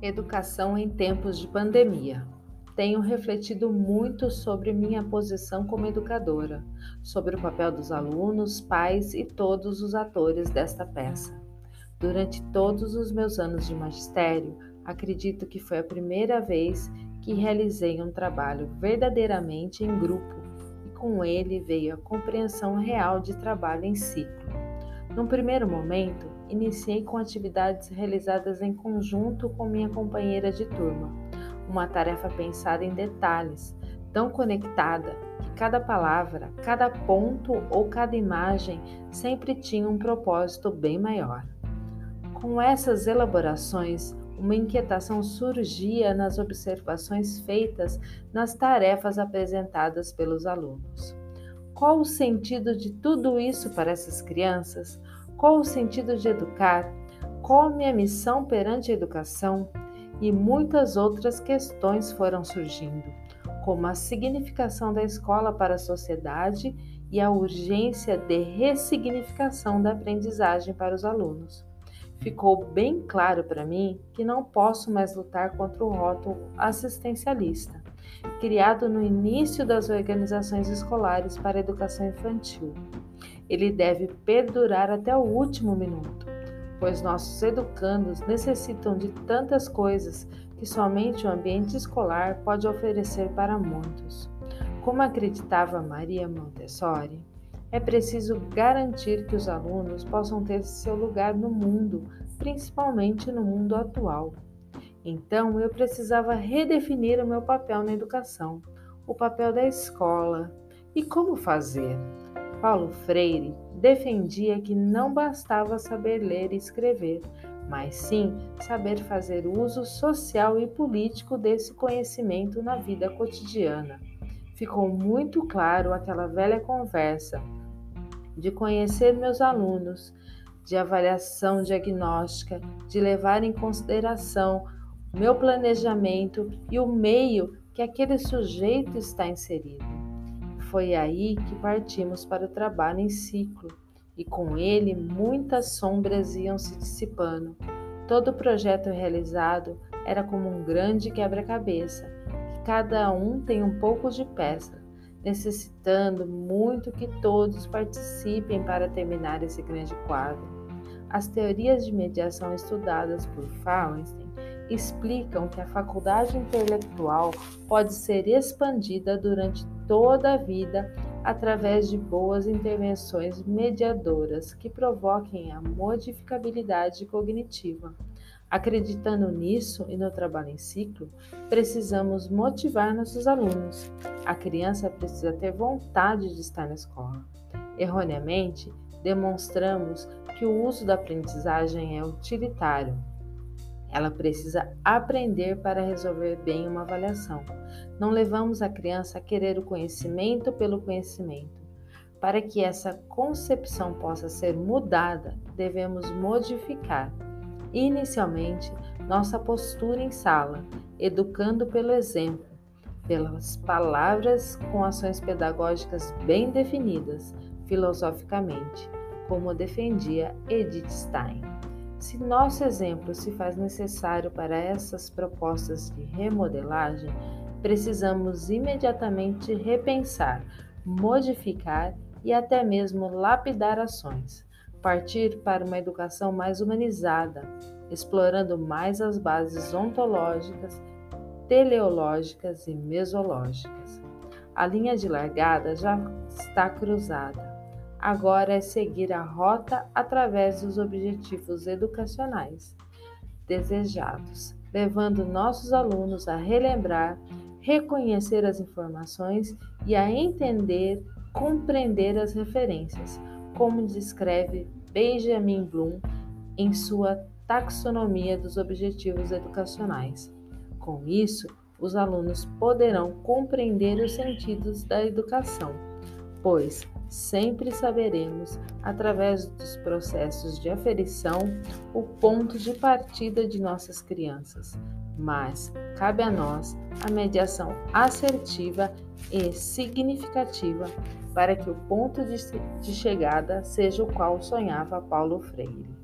Educação em tempos de pandemia. Tenho refletido muito sobre minha posição como educadora, sobre o papel dos alunos, pais e todos os atores desta peça. Durante todos os meus anos de magistério, acredito que foi a primeira vez que realizei um trabalho verdadeiramente em grupo e com ele veio a compreensão real de trabalho em ciclo. Num primeiro momento, iniciei com atividades realizadas em conjunto com minha companheira de turma, uma tarefa pensada em detalhes, tão conectada que cada palavra, cada ponto ou cada imagem sempre tinha um propósito bem maior. Com essas elaborações, uma inquietação surgia nas observações feitas nas tarefas apresentadas pelos alunos. Qual o sentido de tudo isso para essas crianças? Qual o sentido de educar? Qual minha missão perante a educação? E muitas outras questões foram surgindo, como a significação da escola para a sociedade e a urgência de ressignificação da aprendizagem para os alunos. Ficou bem claro para mim que não posso mais lutar contra o rótulo assistencialista, criado no início das organizações escolares para a educação infantil. Ele deve perdurar até o último minuto, pois nossos educandos necessitam de tantas coisas que somente o ambiente escolar pode oferecer para muitos. Como acreditava Maria Montessori, é preciso garantir que os alunos possam ter seu lugar no mundo, principalmente no mundo atual. Então, eu precisava redefinir o meu papel na educação, o papel da escola. E como fazer? Paulo Freire defendia que não bastava saber ler e escrever, mas sim saber fazer uso social e político desse conhecimento na vida cotidiana. Ficou muito claro aquela velha conversa de conhecer meus alunos, de avaliação diagnóstica, de levar em consideração meu planejamento e o meio que aquele sujeito está inserido. Foi aí que partimos para o trabalho em ciclo, e com ele muitas sombras iam se dissipando. Todo o projeto realizado era como um grande quebra-cabeça, que cada um tem um pouco de peça, necessitando muito que todos participem para terminar esse grande quadro. As teorias de mediação estudadas por Fallenstein explicam que a faculdade intelectual pode ser expandida durante toda a vida através de boas intervenções mediadoras que provoquem a modificabilidade cognitiva. Acreditando nisso e no trabalho em ciclo, precisamos motivar nossos alunos. A criança precisa ter vontade de estar na escola. Erroneamente, demonstramos que o uso da aprendizagem é utilitário, ela precisa aprender para resolver bem uma avaliação. Não levamos a criança a querer o conhecimento pelo conhecimento. Para que essa concepção possa ser mudada, devemos modificar, inicialmente, nossa postura em sala, educando pelo exemplo, pelas palavras com ações pedagógicas bem definidas, filosoficamente, como defendia Edith Stein. Se nosso exemplo se faz necessário para essas propostas de remodelagem, precisamos imediatamente repensar, modificar e até mesmo lapidar ações. Partir para uma educação mais humanizada, explorando mais as bases ontológicas, teleológicas e mesológicas. A linha de largada já está cruzada agora é seguir a rota através dos objetivos educacionais desejados, levando nossos alunos a relembrar, reconhecer as informações e a entender, compreender as referências, como descreve Benjamin Bloom em sua taxonomia dos objetivos educacionais. Com isso, os alunos poderão compreender os sentidos da educação, pois sempre saberemos, através dos processos de aferição, o ponto de partida de nossas crianças. Mas cabe a nós a mediação assertiva e significativa para que o ponto de chegada seja o qual sonhava Paulo Freire.